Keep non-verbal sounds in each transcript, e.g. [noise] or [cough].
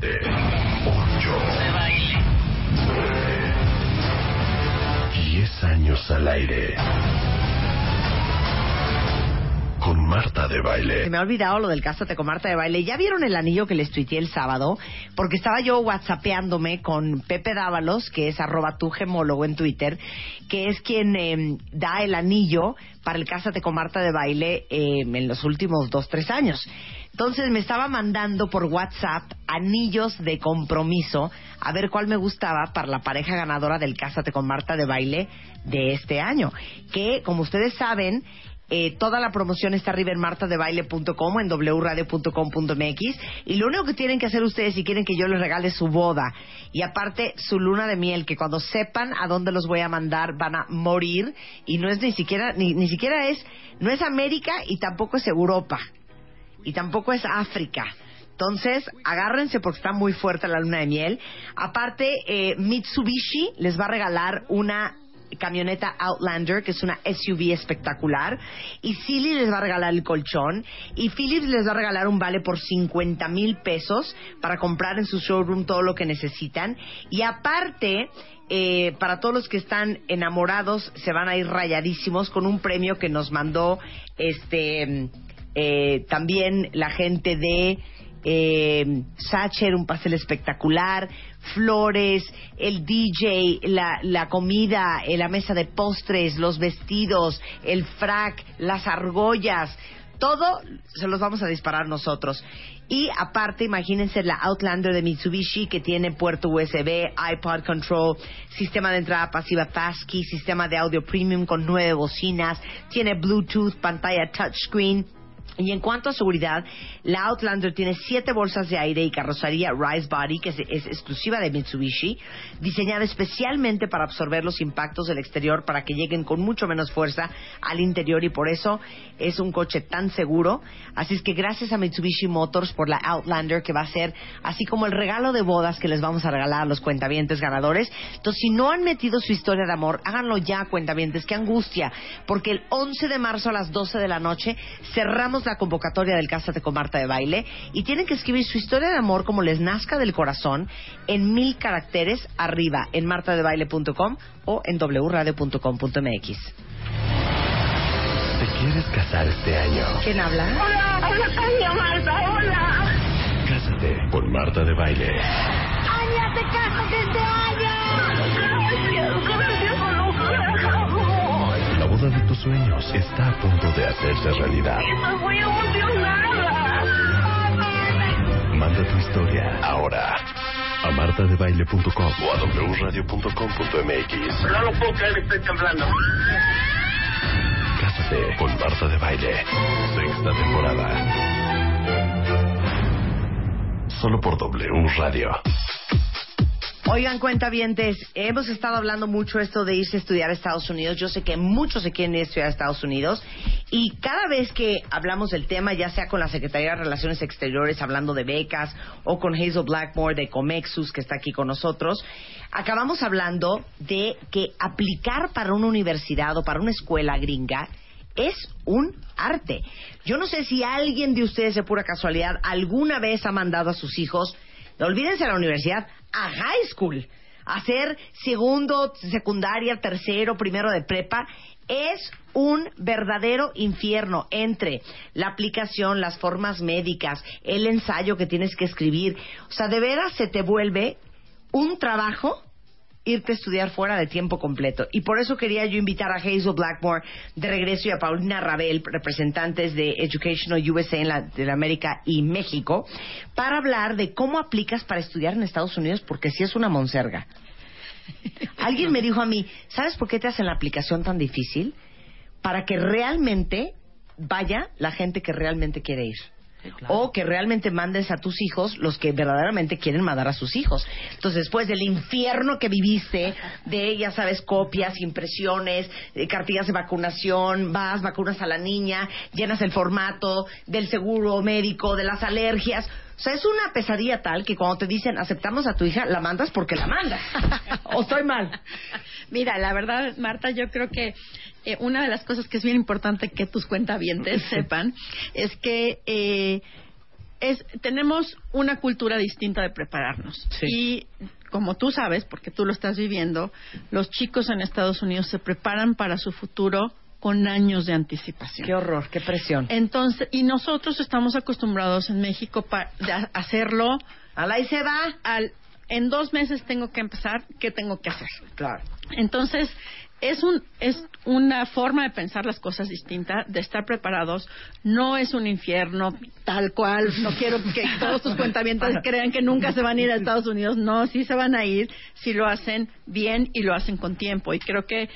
siete, ocho, nueve, diez años al aire. De Se Baile. me ha olvidado lo del Cásate con Marta de Baile. ¿Ya vieron el anillo que les tuiteé el sábado? Porque estaba yo whatsappeándome con Pepe Dávalos, que es arroba tu gemólogo en Twitter, que es quien eh, da el anillo para el Cásate con Marta de Baile eh, en los últimos dos, tres años. Entonces me estaba mandando por WhatsApp anillos de compromiso a ver cuál me gustaba para la pareja ganadora del Cásate con Marta de Baile de este año. Que, como ustedes saben, eh, toda la promoción está arriba en martadebaile.com en wradio.com.mx y lo único que tienen que hacer ustedes si quieren que yo les regale su boda y aparte su luna de miel que cuando sepan a dónde los voy a mandar van a morir y no es ni siquiera ni, ni siquiera es no es América y tampoco es Europa y tampoco es África. Entonces, agárrense porque está muy fuerte la luna de miel. Aparte, eh, Mitsubishi les va a regalar una camioneta Outlander, que es una SUV espectacular. Y Silly les va a regalar el colchón. Y Philips les va a regalar un vale por 50 mil pesos para comprar en su showroom todo lo que necesitan. Y aparte, eh, para todos los que están enamorados, se van a ir rayadísimos con un premio que nos mandó este eh, también la gente de eh, Sacher, un pastel espectacular, flores, el DJ, la, la comida, eh, la mesa de postres, los vestidos, el frac, las argollas, todo se los vamos a disparar nosotros. Y aparte, imagínense la Outlander de Mitsubishi que tiene puerto USB, iPod Control, sistema de entrada pasiva Passkey, sistema de audio premium con nueve bocinas, tiene Bluetooth, pantalla touchscreen. Y en cuanto a seguridad, la Outlander tiene siete bolsas de aire y carrocería Rise Body, que es, es exclusiva de Mitsubishi, diseñada especialmente para absorber los impactos del exterior para que lleguen con mucho menos fuerza al interior y por eso es un coche tan seguro. Así es que gracias a Mitsubishi Motors por la Outlander, que va a ser así como el regalo de bodas que les vamos a regalar a los cuentavientes ganadores. Entonces, si no han metido su historia de amor, háganlo ya, cuentavientes. Qué angustia, porque el 11 de marzo a las 12 de la noche cerramos la convocatoria del Cásate con Marta de Baile y tienen que escribir su historia de amor como les nazca del corazón en mil caracteres arriba en martadebaile.com o en wradio.com.mx. ¿Te quieres casar este año? ¿Quién habla? Hola, habla Tania Marta, hola. Cásate con Marta de Baile. ¡Aña, te casas este año! Boda de tus sueños está a punto de hacerse realidad. Estoy muy emocionada. Manda tu historia ahora a martadebaile.com o a wradio.com.mx. No lo puedo creer, estoy temblando. Cásate con Marta de Baile. Sexta temporada. Solo por W Radio. Oigan, cuentavientes, hemos estado hablando mucho esto de irse a estudiar a Estados Unidos. Yo sé que muchos se quieren ir a estudiar a Estados Unidos y cada vez que hablamos del tema, ya sea con la Secretaría de Relaciones Exteriores hablando de becas o con Hazel Blackmore de Comexus que está aquí con nosotros, acabamos hablando de que aplicar para una universidad o para una escuela gringa es un arte. Yo no sé si alguien de ustedes de pura casualidad alguna vez ha mandado a sus hijos, olvídense a la universidad, a high school, hacer segundo, secundaria, tercero, primero de prepa. Es un verdadero infierno entre la aplicación, las formas médicas, el ensayo que tienes que escribir. O sea, de veras se te vuelve un trabajo irte a estudiar fuera de tiempo completo. Y por eso quería yo invitar a Hazel Blackmore de regreso y a Paulina Rabel, representantes de Educational USA en Latinoamérica y México, para hablar de cómo aplicas para estudiar en Estados Unidos, porque sí es una monserga. [laughs] Alguien me dijo a mí, ¿sabes por qué te hacen la aplicación tan difícil? Para que realmente vaya la gente que realmente quiere ir. O que realmente mandes a tus hijos los que verdaderamente quieren mandar a sus hijos. Entonces, después del infierno que viviste, de, ya sabes, copias, impresiones, cartillas de vacunación, vas, vacunas a la niña, llenas el formato del seguro médico, de las alergias. O sea, es una pesadilla tal que cuando te dicen aceptamos a tu hija, la mandas porque la mandas. [laughs] ¿O estoy mal? Mira, la verdad, Marta, yo creo que eh, una de las cosas que es bien importante que tus cuentavientes [laughs] sepan es que eh, es tenemos una cultura distinta de prepararnos Sí. y como tú sabes porque tú lo estás viviendo los chicos en Estados Unidos se preparan para su futuro con años de anticipación Qué horror, qué presión. entonces y nosotros estamos acostumbrados en México para hacerlo Al ahí se va. al en dos meses tengo que empezar qué tengo que hacer Claro. entonces, es, un, es una forma de pensar las cosas distinta, de estar preparados. No es un infierno tal cual. No quiero que todos tus cuentavientos [laughs] crean que nunca se van a ir a Estados Unidos. No, sí se van a ir si lo hacen bien y lo hacen con tiempo. Y creo que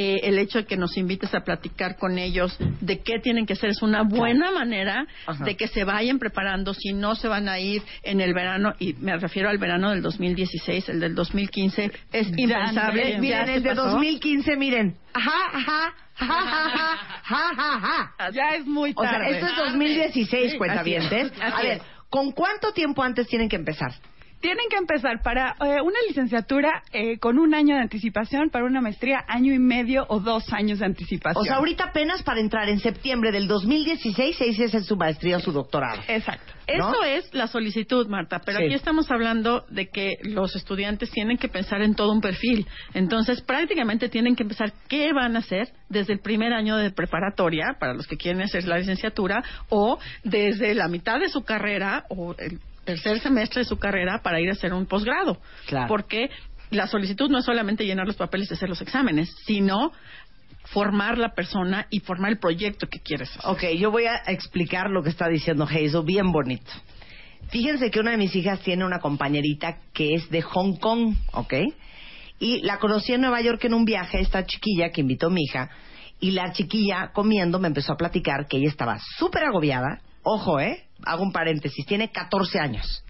eh, el hecho de que nos invites a platicar con ellos de qué tienen que hacer es una buena manera Ajá. de que se vayan preparando. Si no se van a ir en el verano, y me refiero al verano del 2016, el del 2015, es impensable. Ya miren, el de pasó. 2015, miren. Ajá, ajá, ajá, ajá, ajá, ajá. Ya es muy O sea, tarde. esto es 2016, Sí, cuentavientes. así es, así A ver. ¿con cuánto tiempo antes tienen que empezar? Tienen que empezar para eh, una licenciatura eh, con un año de anticipación, para una maestría año y medio o dos años de anticipación. O sea, ahorita apenas para entrar en septiembre del 2016 se hacer su maestría o su doctorado. Exacto. ¿no? Eso es la solicitud, Marta, pero Sí. aquí estamos hablando de que los estudiantes tienen que pensar en todo un perfil. Entonces, prácticamente tienen que empezar qué van a hacer desde el primer año de preparatoria, para los que quieren hacer la licenciatura, o desde la mitad de su carrera, o el tercer semestre de su carrera, para ir a hacer un posgrado. Claro. Porque la solicitud no es solamente llenar los papeles y hacer los exámenes, sino formar la persona y formar el proyecto que quieres hacer. Ok, yo voy a explicar lo que está diciendo Hazel bien bonito. Fíjense que una de mis hijas tiene una compañerita que es de Hong Kong, ¿ok? Y la conocí en Nueva York en un viaje, esta chiquilla que invitó mi hija, y la chiquilla comiendo me empezó a platicar que ella estaba súper agobiada. Ojo, ¿eh? Hago un paréntesis, tiene 14 años.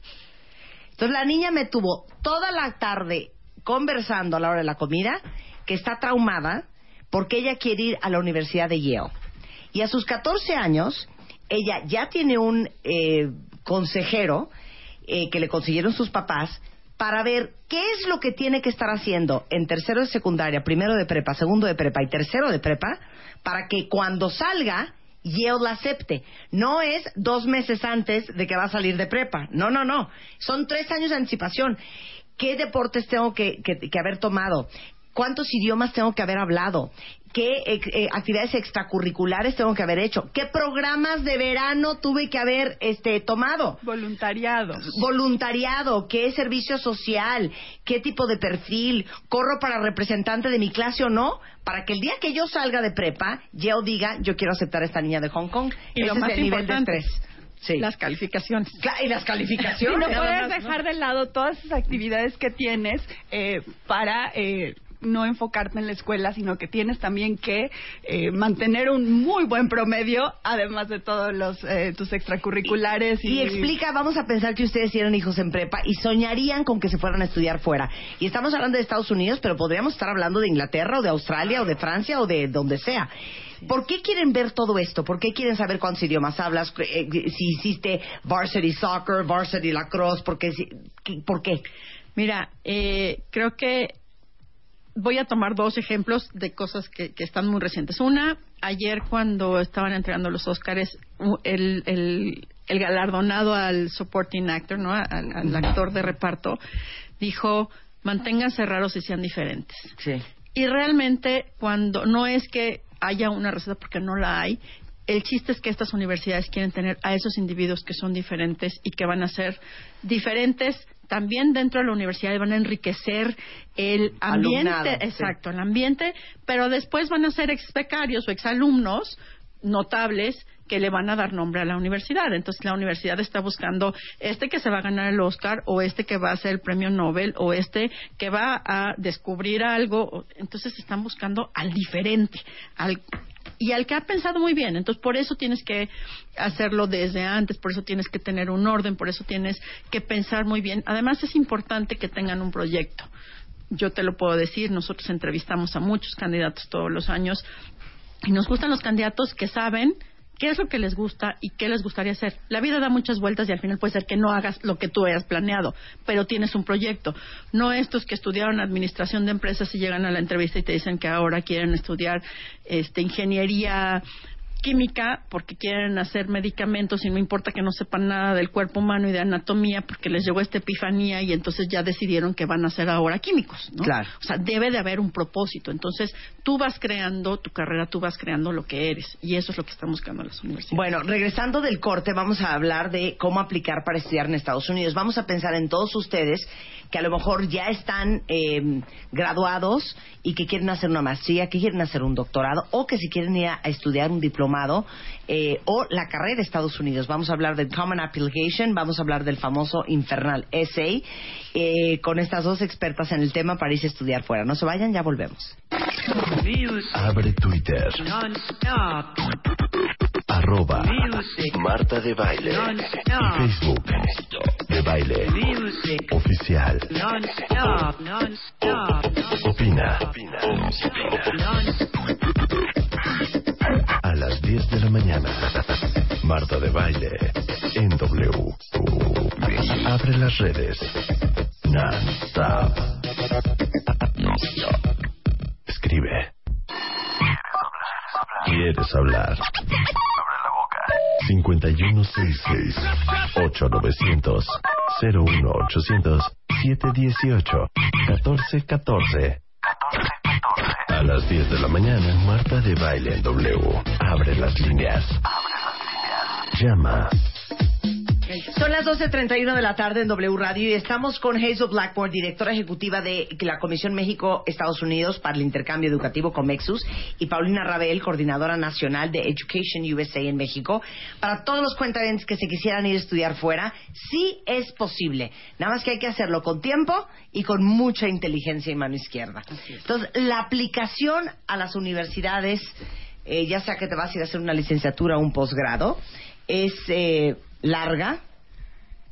Entonces la niña me tuvo toda la tarde conversando a la hora de la comida que está traumada porque ella quiere ir a la Universidad de Yale. Y a sus 14 años, ella ya tiene un eh, consejero eh, que le consiguieron sus papás para ver qué es lo que tiene que estar haciendo en tercero de secundaria, primero de prepa, segundo de prepa y tercero de prepa, para que cuando salga Yale la acepte. No es dos meses antes de que va a salir de prepa. No, no, no. Son tres años de anticipación. ¿Qué deportes tengo que, que- que haber tomado? ¿Cuántos idiomas tengo que haber hablado? ¿Qué eh, eh, actividades extracurriculares tengo que haber hecho? ¿Qué programas de verano tuve que haber este, tomado? Voluntariado. voluntariado, qué servicio social, qué tipo de perfil, corro para representante de mi clase o no, para que el día que yo salga de prepa, yo diga, yo quiero aceptar a esta niña de Hong Kong. Y Ese lo más es el nivel de estrés. Sí. Las calificaciones. Y las [laughs] Y calificaciones. no Nada puedes ¿no? dejar de lado todas esas actividades que tienes eh, para eh, no enfocarte en la escuela, sino que tienes también que eh, mantener un muy buen promedio, además de todos los eh, tus extracurriculares. Y, Y explica, vamos a pensar que ustedes tienen hijos en prepa y soñarían con que se fueran a estudiar fuera. Y estamos hablando de Estados Unidos, pero podríamos estar hablando de Inglaterra o de Australia o de Francia o de donde sea. ¿Por qué quieren ver todo esto? ¿Por qué quieren saber cuántos idiomas hablas? Eh, si hiciste varsity soccer, varsity lacrosse, ¿por qué- ¿Por qué? Mira, eh, creo que voy a tomar dos ejemplos de cosas que, que están muy recientes. Una, ayer cuando estaban entregando los Óscares, el, el, el galardonado al supporting actor, ¿no? Al, al actor de reparto, dijo, manténganse raros y sean diferentes. Sí. Y realmente, cuando no es que haya una receta, porque no la hay, el chiste es que estas universidades quieren tener a esos individuos que son diferentes y que van a ser diferentes también dentro de la universidad y van a enriquecer el ambiente, Alumnado, sí. exacto, el ambiente, pero después van a ser ex becarios o exalumnos notables que le van a dar nombre a la universidad. Entonces la universidad está buscando este que se va a ganar el Oscar o este que va a ser el premio Nobel o este que va a descubrir algo. Entonces están buscando al diferente, al y al que ha pensado muy bien. Entonces, por eso tienes que hacerlo desde antes, por eso tienes que tener un orden, por eso tienes que pensar muy bien. Además, es importante que tengan un proyecto. Yo te lo puedo decir, nosotros entrevistamos a muchos candidatos todos los años y nos gustan los candidatos que saben qué es lo que les gusta y qué les gustaría hacer. La vida da muchas vueltas y al final puede ser que no hagas lo que tú hayas planeado, pero tienes un proyecto. No estos que estudiaron administración de empresas y llegan a la entrevista y te dicen que ahora quieren estudiar este, ingeniería química porque quieren hacer medicamentos y no importa que no sepan nada del cuerpo humano y de anatomía porque les llegó esta epifanía y entonces ya decidieron que van a ser ahora químicos, ¿no? Claro. O sea, debe de haber un propósito. Entonces, tú vas creando tu carrera, tú vas creando lo que eres y eso es lo que están buscando las universidades. Bueno, regresando del corte, vamos a hablar de cómo aplicar para estudiar en Estados Unidos. Vamos a pensar en todos ustedes que a lo mejor ya están eh, graduados y que quieren hacer una maestría, que quieren hacer un doctorado o que si quieren ir a, a estudiar un diplomado eh, o la carrera de Estados Unidos. Vamos a hablar del Common Application, vamos a hablar del famoso infernal essay eh, con estas dos expertas en el tema para irse a estudiar fuera. No se vayan, ya volvemos. Abre Twitter. Arroba Marta de Baile. Facebook. De Baile. Oficial. Opina. A las 10 de la mañana. Marta de Baile. En W. Abre las redes. Non-stop. Escribe. ¿Quieres hablar? 5166 8900 01800 718 1414 A las 10 de la mañana, Marta de Baile en W. Abre las líneas. Llama. Son las 12.31 de la tarde en W Radio y estamos con Hazel Blackmore, directora ejecutiva de la Comisión México-Estados Unidos para el Intercambio Educativo Comexus, y Paulina Rabel, coordinadora nacional de Education USA en México. Para todos los cuentavientes que se quisieran ir a estudiar fuera, sí es posible. Nada más que hay que hacerlo con tiempo y con mucha inteligencia y mano izquierda. Entonces, la aplicación a las universidades, eh, ya sea que te vas a ir a hacer una licenciatura o un posgrado, es eh, larga.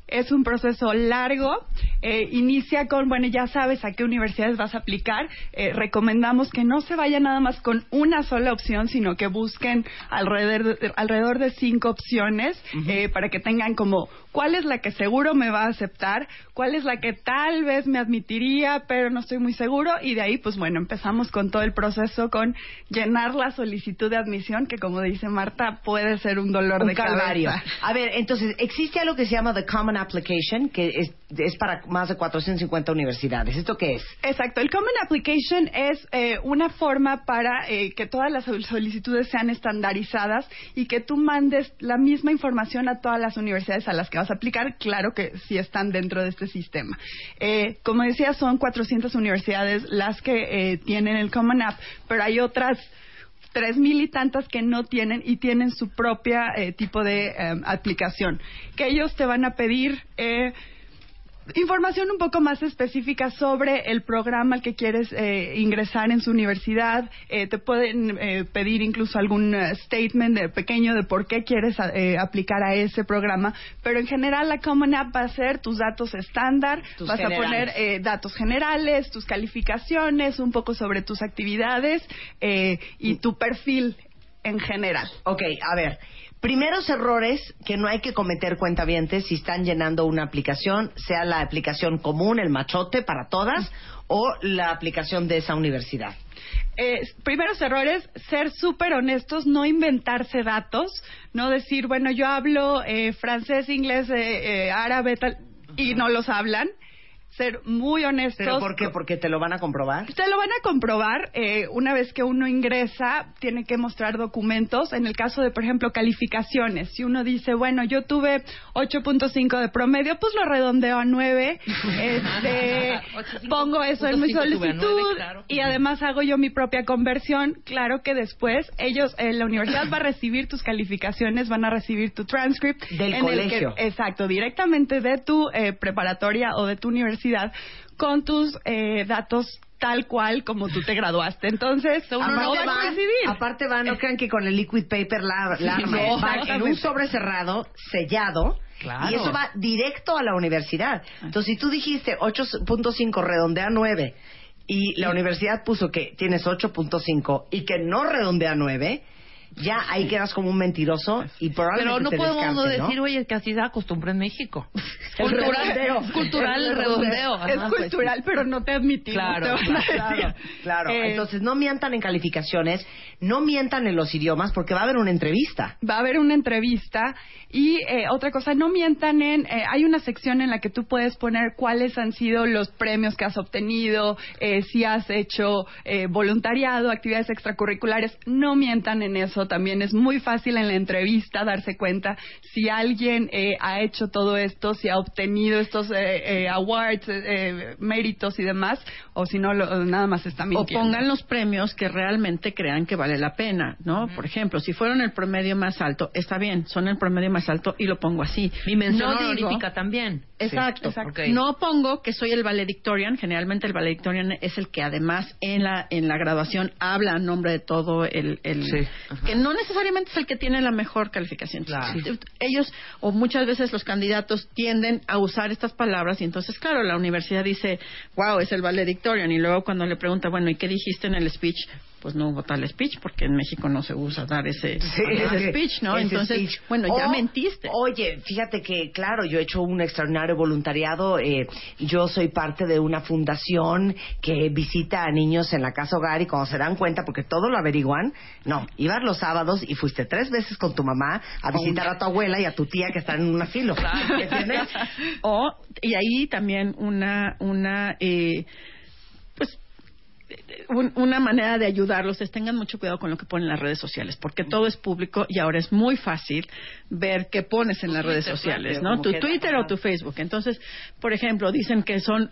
Es un proceso largo. eh, inicia con, bueno, ya sabes a qué universidades vas a aplicar. Eh, recomendamos que no se vayan nada más con una sola opción, sino que busquen alrededor de, alrededor de cinco opciones eh, para que tengan como cuál es la que seguro me va a aceptar, cuál es la que tal vez me admitiría, pero no estoy muy seguro. Y de ahí, pues bueno, empezamos con todo el proceso, con llenar la solicitud de admisión, que como dice Marta, puede ser un dolor un de calvario. cabeza. [laughs] A ver, entonces, existe algo que se llama The Common Application, que es, es para más de 450 universidades. ¿Esto qué es? Exacto, el Common Application es eh, una forma para eh, que todas las sol- solicitudes sean estandarizadas y que tú mandes la misma información a todas las universidades a las que vas a aplicar, claro que sí están dentro de este sistema. Eh, como decía, son 400 universidades las que eh, tienen el Common App, pero hay otras tres mil y tantas que no tienen y tienen su propia eh, tipo de eh, aplicación. Que ellos te van a pedir eh, información un poco más específica sobre el programa al que quieres eh, ingresar en su universidad. Eh, te pueden eh, pedir incluso algún eh, statement de pequeño de por qué quieres eh, aplicar a ese programa. Pero en general la Common App va a ser tus datos estándar, Tus vas a poner eh, datos generales, tus calificaciones, un poco sobre tus actividades eh, y tu perfil en general. Ok, a ver. Primeros errores que no hay que cometer cuentavientes si están llenando una aplicación, sea la aplicación común, el machote para todas, o la aplicación de esa universidad. eh, primeros errores, ser súper honestos, no inventarse datos, no decir, bueno, yo hablo eh, francés, inglés, eh, eh, árabe, tal, y no los hablan. Ser muy honestos. ¿Pero por qué? ¿Porque te lo van a comprobar? Te lo van a comprobar eh, una vez que uno ingresa, tiene que mostrar documentos. En el caso de, por ejemplo, calificaciones. Si uno dice, bueno, yo tuve 8.5 de promedio, pues lo redondeo a 9. [laughs] este, pongo eso en mi 8.5 tuve a solicitud claro. y además hago yo mi propia conversión. Claro que después ellos, eh, la universidad va a recibir tus calificaciones, van a recibir tu transcript. Del en el colegio. que- exacto, directamente de tu eh, preparatoria o de tu universidad con tus eh, datos tal cual como tú te graduaste. Entonces, uno no no va a coincidir. aparte va, no crean que con el liquid paper la, la arma. no, va en un sobre cerrado, sellado, Claro. y eso va directo a la universidad. Entonces, si tú dijiste 8.5 redondea 9 y la universidad puso que tienes 8.5 y que no redondea 9, ya ahí quedas como un mentiroso y probablemente Pero no te podemos no descarten, ¿no? decir, oye, que así se acostumbra en México. [laughs] El [laughs] redondeo. [laughs] cultural, es cultural el redondeo. Es Ajá, pues, cultural, pero no te admitimos. Claro, te van a Claro, decir. claro. Eh, Entonces, no mientan en calificaciones, no mientan en los idiomas, porque va a haber una entrevista. va a haber una entrevista y eh, otra cosa, no mientan en, eh, hay una sección en la que tú puedes poner cuáles han sido los premios que has obtenido, eh, si has hecho eh, voluntariado, actividades extracurriculares, no mientan en eso, también es muy fácil en la entrevista darse cuenta si alguien eh, ha hecho todo esto, si ha obtenido estos eh, eh, awards, eh, eh, méritos y demás, o si no, lo- nada más está o mintiendo. pongan los premios que realmente crean que vale la pena, ¿no? Por ejemplo, si fueron el promedio más alto, está bien, son el promedio más alto y lo pongo así. Mi mención No digo- también. Exacto. exacto. No pongo que soy el valedictorian. Generalmente el valedictorian es el que además en la en la graduación habla a nombre de todo el, el Sí. Que no necesariamente es el que tiene la mejor calificación. Claro. Ellos o muchas veces los candidatos tienden a usar estas palabras y entonces claro la universidad dice wow es el valedictorian y luego cuando le pregunta bueno y qué dijiste en el speech pues no hubo tal speech porque en México no se usa dar [laughs] ese, ese speech, ¿no? Ese Entonces, speech. bueno, ya O, mentiste. Oye, fíjate que, claro, yo he hecho un extraordinario voluntariado. eh, yo soy parte de una fundación que visita a niños en la casa hogar y cuando se dan cuenta, porque todo lo averiguan, no, ibas los sábados y fuiste tres veces con tu mamá a visitar a tu abuela y a tu tía que están en un asilo. ¿Entiendes? [laughs] o y ahí también una una eh, un- una manera de ayudarlos es tengan mucho cuidado con lo que ponen en las redes sociales porque todo es público y ahora es muy fácil ver qué pones en las redes sociales no tu Twitter o tu Facebook. Entonces por ejemplo dicen que son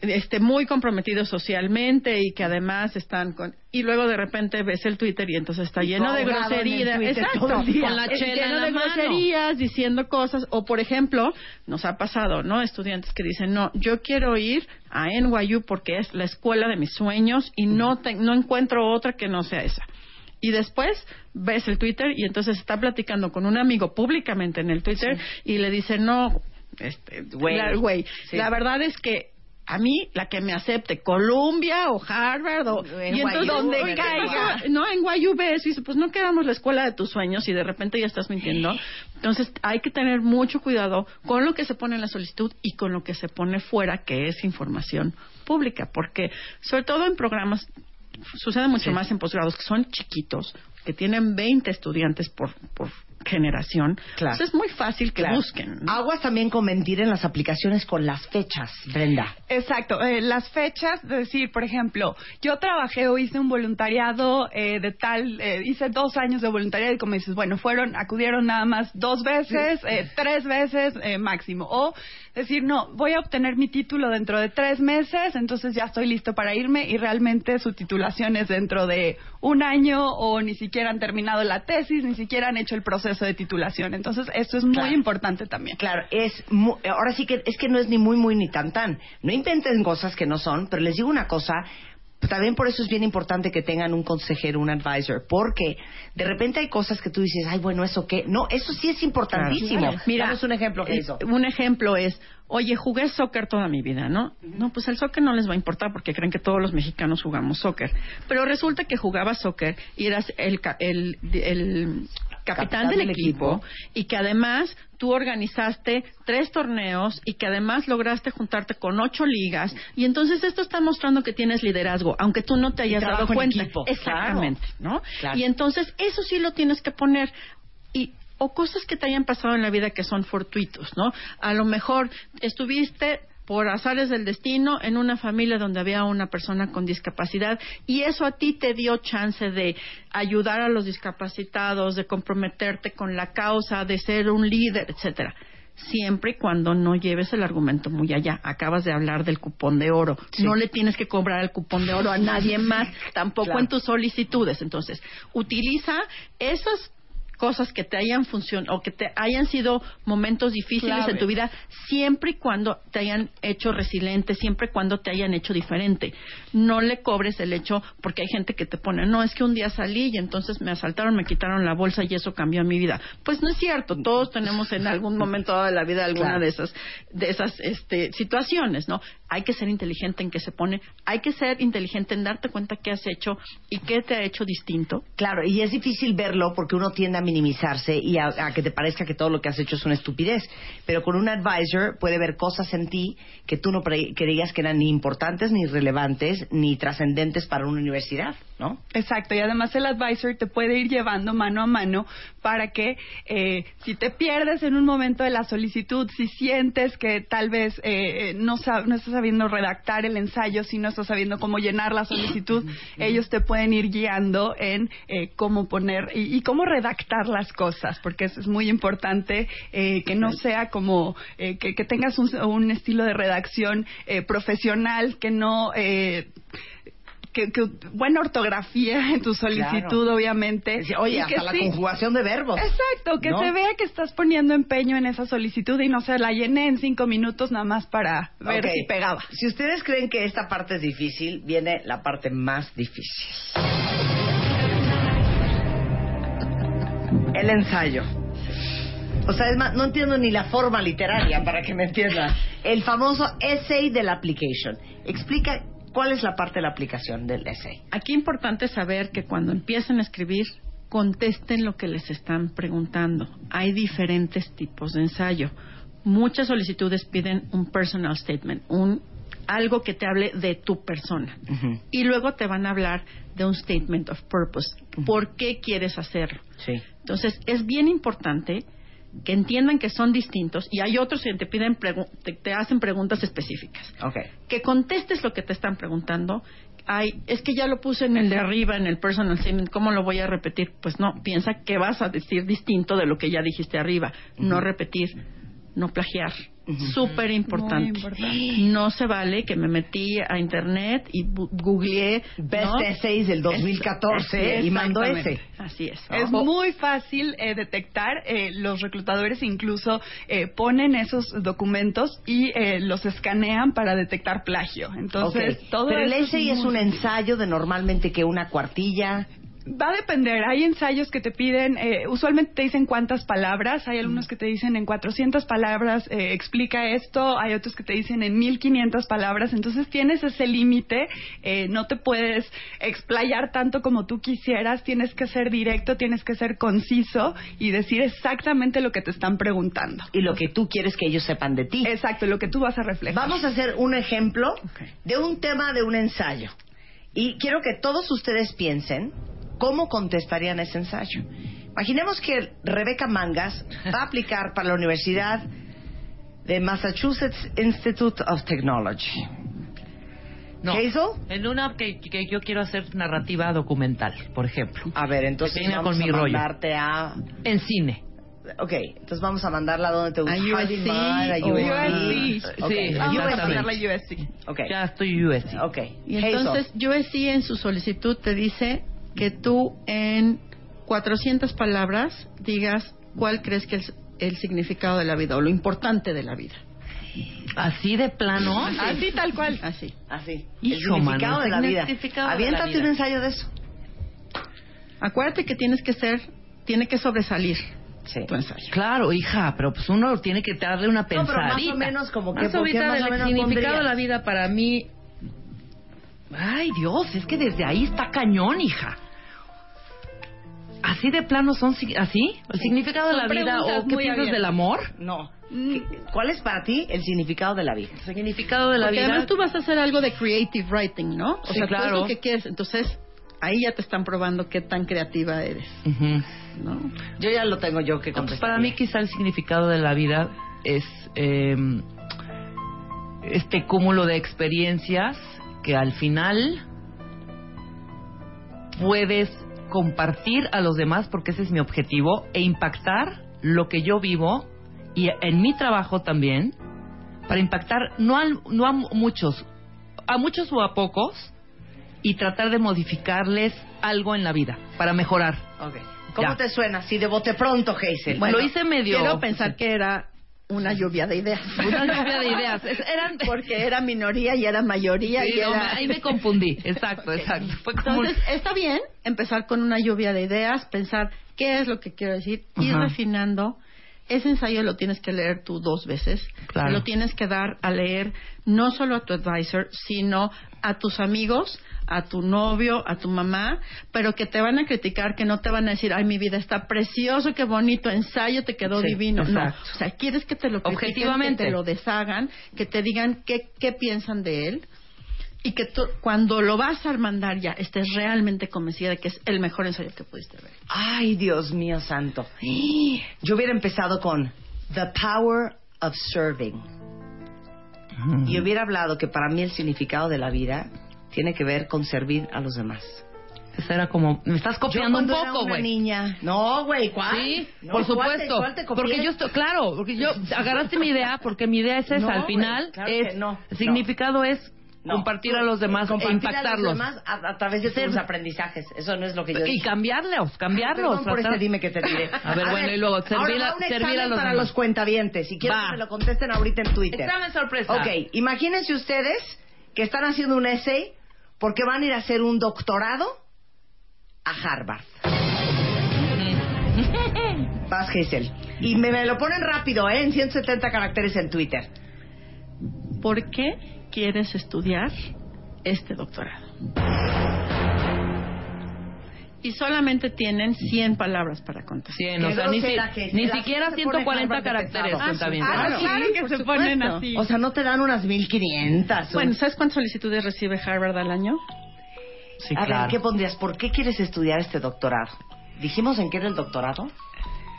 este muy comprometidos socialmente y que además están con y luego de repente ves el Twitter y entonces está lleno de groserías exacto. Con la chela lleno la de mano. groserías diciendo cosas o por ejemplo nos ha pasado no estudiantes que dicen no yo quiero ir a NYU porque es la escuela de mis sueños y no te- no encuentro otra que no sea esa y después ves el Twitter y entonces está platicando con un amigo públicamente en el Twitter y le dice no este Güey. la, güey, Sí. la verdad es que a mí la que me acepte Columbia o Harvard o En y entonces donde ¿qué caiga no en NYU ves y dice pues no quedamos la escuela de tus sueños y de repente ya estás mintiendo. Entonces hay que tener mucho cuidado con lo que se pone en la solicitud y con lo que se pone fuera que es información pública porque sobre todo en programas sucede mucho más en posgrados que son chiquitos que tienen 20 estudiantes por por generación Claro. entonces es muy fácil que Claro. busquen ¿no? Aguas también con mentir en las aplicaciones con las fechas, Brenda. Exacto, eh, las fechas, de decir, por ejemplo, yo trabajé o hice un voluntariado eh, de tal, eh, hice dos años de voluntariado y como dices, bueno, fueron, acudieron nada más dos veces, eh, tres veces eh, máximo. O decir, no, voy a obtener mi título dentro de tres meses, entonces ya estoy listo para irme y realmente su titulación es dentro de un año o ni siquiera han terminado la tesis, ni siquiera han hecho el proceso de titulación. Entonces, esto es muy Claro. importante también. Claro, es mu- ahora sí que es que no es ni muy muy ni tan tan. No inventen cosas que no son, pero les digo una cosa, también por eso es bien importante que tengan un consejero, un advisor, porque de repente hay cosas que tú dices, ay, bueno, eso qué, no, eso sí es importantísimo. Claro. Mira, Danos un ejemplo que eh, hizo. Un ejemplo es, oye, jugué soccer toda mi vida, ¿no? No, pues el soccer no les va a importar porque creen que todos los mexicanos jugamos soccer. Pero resulta que jugabas soccer y eras el, el, el capitán, del, equipo, y que además tú organizaste tres torneos y que además lograste juntarte con ocho ligas y entonces esto está mostrando que tienes liderazgo, aunque tú no te hayas dado cuenta. equipo, Exactamente, ¿no? Claro. Y entonces eso sí lo tienes que poner y o cosas que te hayan pasado en la vida que son fortuitos, ¿no? A lo mejor estuviste por azares del destino en una familia donde había una persona con discapacidad y eso a ti te dio chance de ayudar a los discapacitados, de comprometerte con la causa, de ser un líder, etcétera. Siempre y cuando no lleves el argumento muy allá. Acabas de hablar del cupón de oro. No le tienes que cobrar el cupón de oro a nadie más, tampoco Claro. en tus solicitudes. Entonces, utiliza esas cosas que te hayan funcionado o que te hayan sido momentos difíciles Clave. en tu vida siempre y cuando te hayan hecho resiliente, siempre y cuando te hayan hecho diferente. No le cobres el hecho porque hay gente que te pone, no, es que un día salí y entonces me asaltaron, me quitaron la bolsa y eso cambió mi vida. Pues no es cierto, todos tenemos en algún momento dado de la vida alguna Claro. de esas de esas este situaciones, ¿no? Hay que ser inteligente en qué se pone, hay que ser inteligente en darte cuenta qué has hecho y qué te ha hecho distinto. Claro, y es difícil verlo porque uno tiende a minimizarse y a, a que te parezca que todo lo que has hecho es una estupidez. Pero con un advisor puede ver cosas en ti que tú no creías que eran ni importantes, ni relevantes, ni trascendentes para una universidad, ¿no? Exacto, y además el advisor te puede ir llevando mano a mano para que eh, si te pierdes en un momento de la solicitud, si sientes que tal vez eh, no, sab- no estás sabiendo redactar el ensayo, si no estás sabiendo cómo llenar la solicitud, ellos te pueden ir guiando en eh, cómo poner y, y cómo redactar las cosas, porque eso es muy importante eh, que no sea como eh, que, que tengas un, un estilo de redacción eh, profesional, que no... Que, que buena ortografía en tu solicitud, Claro. obviamente. Oye, Y hasta que la sí- conjugación de verbos. Exacto, que ¿no? se vea que estás poniendo empeño en esa solicitud y no se la llené en cinco minutos nada más para ver si pegaba. Si ustedes creen que esta parte es difícil, viene la parte más difícil. El ensayo. O sea, es más, no entiendo ni la forma literaria para que me entiendan. El famoso essay de la application. Explica cuál es la parte de la aplicación del essay. Aquí importante saber que cuando empiecen a escribir, contesten lo que les están preguntando. Hay diferentes tipos de ensayo. Muchas solicitudes piden un personal statement, un algo que te hable de tu persona. Y luego te van a hablar de un statement of purpose. ¿Por qué quieres hacerlo? Sí. Entonces, es bien importante que entiendan que son distintos y hay otros que te piden te, te hacen preguntas específicas. Ok. Que contestes lo que te están preguntando. Ay, es que ya lo puse en el de arriba, en el personal statement, ¿cómo lo voy a repetir? Pues no, piensa que vas a decir distinto de lo que ya dijiste arriba. No repetir, no plagiar. Súper Muy importante. importante. No se vale que me metí a internet y googleé. Best ¿no? Essays del 2014 Es- y mando ese. Así es. Es muy fácil eh, detectar. eh, los reclutadores incluso eh, ponen esos documentos y eh, los escanean para detectar plagio. Entonces, todo Pero el essay es, un ensayo de normalmente que una cuartilla. Va a depender. Hay ensayos que te piden, eh, usualmente te dicen cuántas palabras. Hay algunos que te dicen en 400 palabras, eh, explica esto. Hay otros que te dicen en 1500 palabras. Entonces tienes ese límite. eh, no te puedes explayar tanto como tú quisieras. Tienes que ser directo, tienes que ser conciso y decir exactamente lo que te están preguntando. y lo que tú quieres que ellos sepan de ti. Exacto, lo que tú vas a reflejar. Vamos a hacer un ejemplo de un tema de un ensayo. Y quiero que todos ustedes piensen cómo contestarían ese ensayo. Imaginemos que Rebeca Mangas va a aplicar para la Universidad de Massachusetts Institute of Technology. No. ¿Hazel? En una que, que yo quiero hacer narrativa documental, por ejemplo. A ver, entonces Venga vamos con mi a rollo. mandarte a... En cine. Ok, entonces vamos a mandarla a donde te gusta. A USC, a USC. Sí, Vamos a exactamente. mandarle USC. Ok, Ya estoy USC. ok. Y Hazel. entonces USC en su solicitud te dice que tú en 400 palabras digas cuál crees que es el significado de la vida o lo importante de la vida. Así de plano. Así tal cual. Así. Así. Hijo, el significado mano, de la el vida. significado de la Aviéntate vida. un ensayo de eso. Acuérdate que tienes que ser, tiene que sobresalir Sí. tu ensayo. Claro, hija, pero pues uno tiene que darle una No, pero pensadita. más o menos como que, Más ¿por qué ahorita más o menos significado de la vida para mí... Ay, Dios, es que desde ahí está cañón, hija. Así de plano son, así, el significado de la vida o qué piensas abiertas. del amor. No. ¿Qué- ¿Cuál es para ti el significado de la vida? El significado de la Porque vida. además tú vas a hacer algo de creative writing, ¿no? O Sí, sea, tú claro. es lo que quieres. Entonces, ahí ya te están probando qué tan creativa eres, Ujú. ¿no? Yo ya lo tengo yo que pues contestar. para mí quizá el significado de la vida es eh, este cúmulo de experiencias que al final puedes compartir a los demás porque ese es mi objetivo e impactar lo que yo vivo y en mi trabajo también para impactar no, al- no a muchos, a muchos o a pocos y tratar de modificarles algo en la vida para mejorar. Ok. ¿Cómo Ya. te suena? Así de bote pronto, Hazel. Bueno, lo hice medio- Quiero pensar que era una lluvia de ideas. Una lluvia de ideas. Es- Eran Porque era minoría y era mayoría Sí, y no, era... ahí me confundí. Exacto, exacto. Fue como Entonces, está bien empezar con una lluvia de ideas, pensar qué es lo que quiero decir, ir Ajá. refinando. ese ensayo lo tienes que leer tú dos veces. Claro. Lo tienes que dar a leer no solo a tu advisor, sino a tus amigos, a tu novio, a tu mamá, pero que te van a criticar, que no te van a decir, ay, mi vida está precioso, qué bonito ensayo, te quedó Sí, divino. No, o sea, quieres que te lo critiquen, Objetivamente. que te lo deshagan, que te digan qué, qué piensan de él y que tú, cuando lo vas a mandar ya estés realmente convencida de que es el mejor ensayo que pudiste ver. Ay, Dios mío santo. Yo hubiera empezado con The Power of Serving. Y hubiera hablado que para mí el significado de la vida tiene que ver con servir a los demás. Esa era como, me estás copiando un cuando era poco, güey. niña. No, güey, ¿cuál? Sí, No, por ¿cuál te- supuesto. cuál te porque yo estoy, claro, porque yo [laughs] agarraste mi idea, porque mi idea es esa. No, al final claro es, que no, el significado es No. compartir a los demás e a los impactarlos. demás a, a través de Ser- tus aprendizajes. Eso no es lo que yo y dije. cambiarlos, cambiarlos. Perdón por este dime que te diré. [laughs] A ver, bueno, y luego servir, ahora a, un servir a los para demás. los cuentavientes. Y quiero Va. que me lo contesten ahorita en Twitter. Examen sorpresa. Ok, imagínense ustedes que están haciendo un essay porque van a ir a hacer un doctorado a Harvard. [laughs] Vas, Hazel. Y me, me lo ponen rápido, ¿eh? En 170 caracteres en Twitter. ¿Por qué quieres estudiar este doctorado? Y solamente tienen 100 palabras para contestar. 100, o sea, ni, si- que ni siquiera se pone 140 Harvard de caracteres. cuenta bien. Ah, Claro, sí, que se supuesto. ponen así. O sea, no te dan unas 1500. Bueno, ¿sabes cuántas solicitudes recibe Harvard al año? Sí, a claro. ver, ¿qué pondrías? ¿Por qué quieres estudiar este doctorado? ¿Dijimos en qué era el doctorado?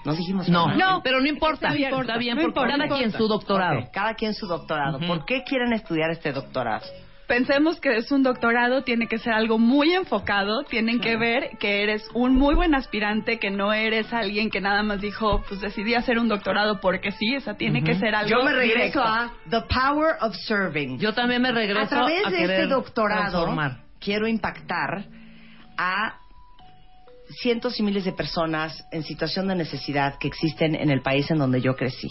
No dijimos No, nada. no, pero no importa. Está bien, está bien, no porque importa, cada no quien importa. su doctorado. Ok, cada quien su doctorado. Ujú. ¿Por qué quieren estudiar este doctorado? Pensemos que es un doctorado, tiene que ser algo muy enfocado, tienen que ver que eres un muy buen aspirante, que no eres alguien que nada más dijo, pues decidí hacer un doctorado porque sí, o sea, tiene que ser algo Yo me regreso directo. a The Power of Serving. Yo también me regreso a través a de este doctorado transformar. quiero impactar a cientos y miles de personas en situación de necesidad que existen en el país en donde yo crecí.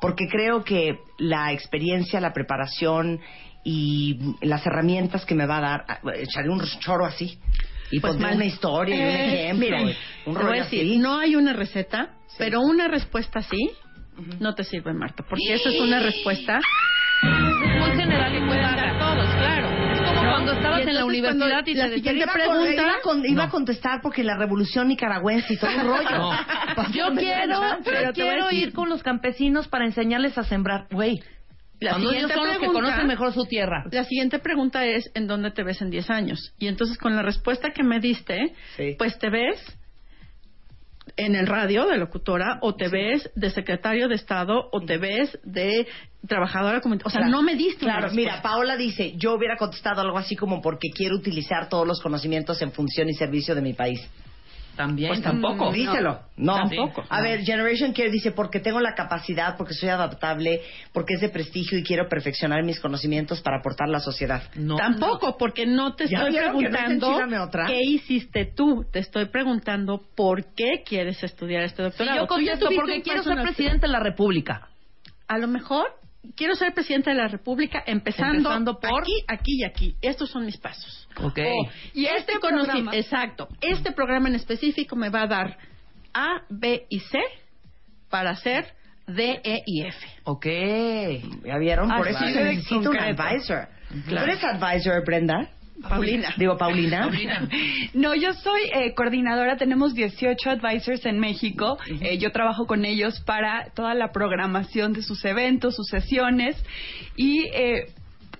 Porque creo que la experiencia, la preparación y las herramientas que me va a dar, ah, echaré un choro así y Pues pondré mal. una historia y un Eh, ejemplo, mira, y un te voy rollo a decir, así. no hay una receta, pero una respuesta sí no te sirve, Marta, porque eso es una respuesta Muy general y muy vaga. todos, claro. Es como cuando estabas en la universidad y la te siguiente a pregunta- iba, con- iba No. a contestar porque la revolución nicaragüense y todo un rollo. [laughs] No. Yo quiero, yo voy a quiero ir con los campesinos para enseñarles a sembrar. Güey, La cuando ellos son los que pregunta- conocen mejor su tierra. La siguiente pregunta es, ¿en dónde te ves en 10 años? Y entonces con la respuesta que me diste, Sí. pues te ves en el radio de locutora o te ves de secretario de Estado o te ves de trabajadora comunitaria. O sea, Claro. no me diste una Claro, respuesta. mira, Paola dice, yo hubiera contestado algo así como porque quiero utilizar todos los conocimientos en función y servicio de mi país. También. Pues tampoco. Díselo. No. Tampoco. A ver, Generation Care dice, porque tengo la capacidad, porque soy adaptable, porque es de prestigio y quiero perfeccionar mis conocimientos para aportar a la sociedad. No, Tampoco, porque no te ¿Ya estoy que no preguntando otra? qué hiciste tú. Te estoy preguntando por qué quieres estudiar este doctorado. Sí, yo Tú ya contesto porque quiero ser presidente de la República. A lo mejor quiero ser presidente de la República empezando, Empezando por- aquí, aquí y aquí. Estos son mis pasos. Ok. Oh, y este, Este conocimiento, programa- exacto, este programa en específico me va a dar A, B y C para hacer D, E y F. Ok. ¿Ya vieron? Por Así eso se necesita un advisor. Claro. ¿Tú eres advisor, Brenda? Paulina. Digo, Paulina. Paulina. [laughs] No, yo soy eh, coordinadora, tenemos 18 advisors en México, Eh, yo trabajo con ellos para toda la programación de sus eventos, sus sesiones y eh,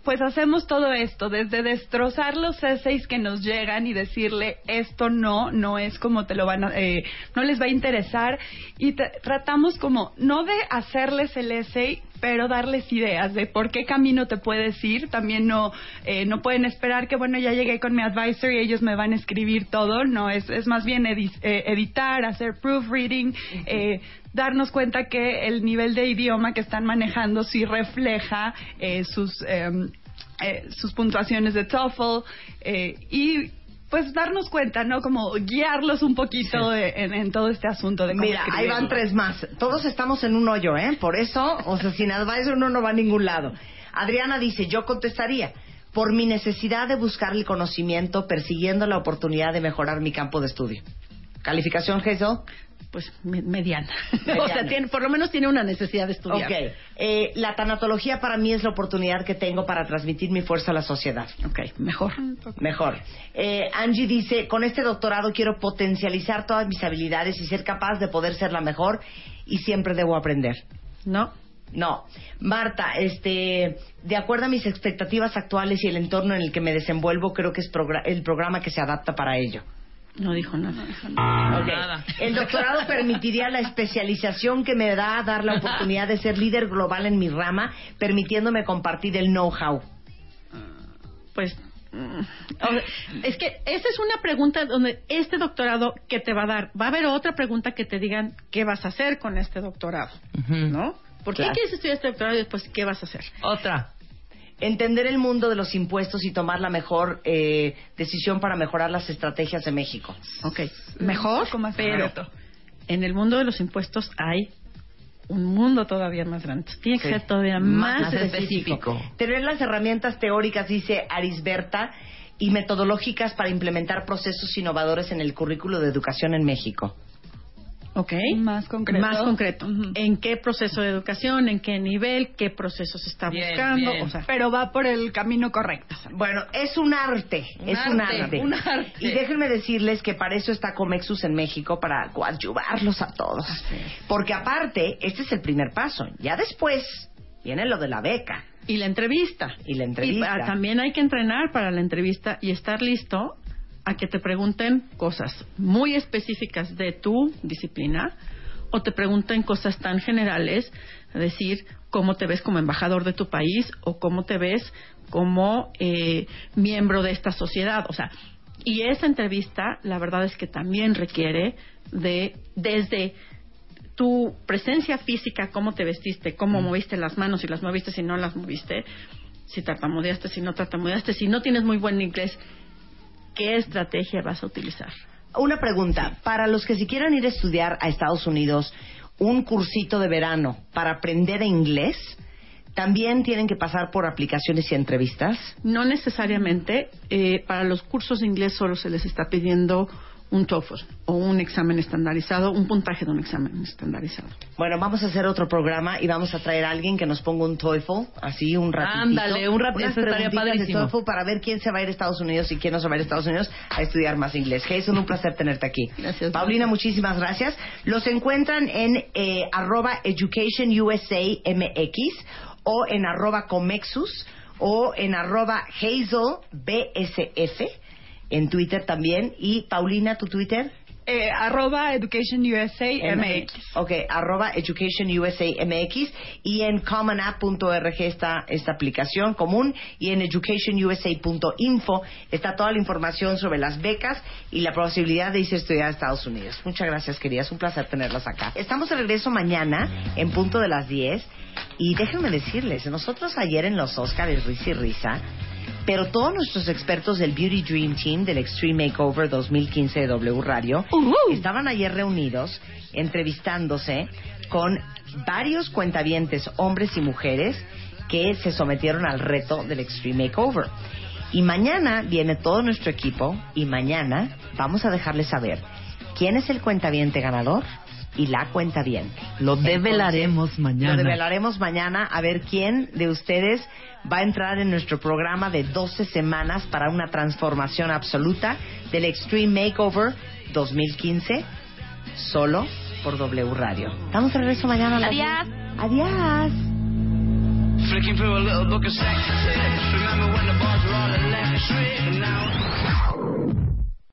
pues hacemos todo esto, desde destrozar los essays que nos llegan y decirle esto no, no es como te lo van a, eh, no les va a interesar y tra- tratamos como no de hacerles el essay pero darles ideas de por qué camino te puedes ir. También no, eh, no pueden esperar que, bueno, ya llegué con mi advisor y ellos me van a escribir todo. No, es, es más bien edi- eh, editar, hacer proofreading, eh, darnos cuenta que el nivel de idioma que están manejando sí refleja eh, sus, em, eh, sus puntuaciones de TOEFL y pues darnos cuenta, ¿no? Como guiarlos un poquito de- en, en todo este asunto de cómo Mira, ahí van tres más. Todos estamos en un hoyo, ¿eh? Por eso, o sea, sin advisor uno no va a ningún lado. Adriana dice, yo contestaría, por mi necesidad de buscar el conocimiento, persiguiendo la oportunidad de mejorar mi campo de estudio. ¿Calificación, Hazel? Pues me- mediana. Mediana. [laughs] o sea, tiene, por lo menos tiene una necesidad de estudiar. Ok. Eh, la tanatología para mí es la oportunidad que tengo para transmitir mi fuerza a la sociedad. Ok, mejor. Mejor. Eh, Angie dice, con este doctorado quiero potencializar todas mis habilidades y ser capaz de poder ser la mejor y siempre debo aprender. ¿No? No. Marta, este, de acuerdo a mis expectativas actuales y el entorno en el que me desenvuelvo, creo que es progra- el programa que se adapta para ello. No dijo nada. Nada. El doctorado permitiría la especialización que me da a dar la oportunidad de ser líder global en mi rama, permitiéndome compartir el know-how. Pues mm, o sea, es que esa es una pregunta donde este doctorado que te va a dar, va a haber otra pregunta que te digan qué vas a hacer con este doctorado. ¿no? ¿Por Claro. qué quieres estudiar este doctorado y después qué vas a hacer? Otra. Entender el mundo de los impuestos y tomar la mejor eh, decisión para mejorar las estrategias de México. Ok, mejor, pero en el mundo de los impuestos hay un mundo todavía más grande. Tiene que Sí. ser todavía Más más, específico. Tener las herramientas teóricas, dice Arisberta, y metodológicas para implementar procesos innovadores en el currículo de educación en México. Ok. Más concreto. Más concreto. ¿En qué proceso de educación? ¿En qué nivel? ¿Qué proceso se está Bien, buscando? bien. O sea, Pero va por el camino correcto. Bueno, es un arte, Un es un arte, un arte. Y déjenme decirles que para eso está Comexus en México, para coadyuvarlos a todos. Porque aparte, este es el primer paso. Ya después viene lo de la beca. y la entrevista. Y la entrevista. Y también hay que entrenar para la entrevista y estar listo a que te pregunten cosas muy específicas de tu disciplina o te pregunten cosas tan generales, es decir, cómo te ves como embajador de tu país o cómo te ves como eh, miembro de esta sociedad. O sea, y esa entrevista, la verdad es que también requiere de, desde tu presencia física, cómo te vestiste, cómo moviste las manos, si las moviste, si no las moviste, si tartamudeaste, si no tartamudeaste, si no tienes muy buen inglés, ¿qué estrategia vas a utilizar? Una pregunta, para los que si quieren ir a estudiar a Estados Unidos un cursito de verano para aprender inglés, ¿también tienen que pasar por aplicaciones y entrevistas? No necesariamente, eh, para los cursos de inglés solo se les está pidiendo un TOEFL o un examen estandarizado, un puntaje de un examen estandarizado. Bueno, vamos a hacer otro programa y vamos a traer a alguien que nos ponga un TOEFL, así un ratito. Ándale, un ratito, Unas preguntitas de. TOEFL para ver quién se va a ir a Estados Unidos y quién no se va a ir a Estados Unidos a estudiar más inglés. Jason, un placer tenerte aquí. Gracias. Paulina, muchísimas gracias. Los encuentran en eh, arroba Education USA MX o en arroba Comexus o en arroba Hazel BSF en Twitter también. Y Paulina, tu Twitter. Eh, arroba Education USA MX. Ok, arroba Education USA MX y en commonapp.org está esta aplicación común y en educationusa.info está toda la información sobre las becas y la posibilidad de irse a estudiar a Estados Unidos. Muchas gracias, queridas. Un placer tenerlas acá. Estamos de regreso mañana en punto de las 10 y déjenme decirles, nosotros ayer en los Oscars, risa y risa, pero todos nuestros expertos del Beauty Dream Team del Extreme Makeover 2015 de W Radio estaban ayer reunidos entrevistándose con varios cuentavientes, hombres y mujeres, que se sometieron al reto del Extreme Makeover. Y mañana viene todo nuestro equipo y mañana vamos a dejarles saber quién es el cuentaviente ganador y la cuentaviente. Lo develaremos mañana. Lo develaremos mañana a ver quién de ustedes va a entrar en nuestro programa de 12 semanas para una transformación absoluta del Extreme Makeover 2015 solo por W Radio. Estamos de regreso mañana a las Adiós. 10. Adiós. Flicking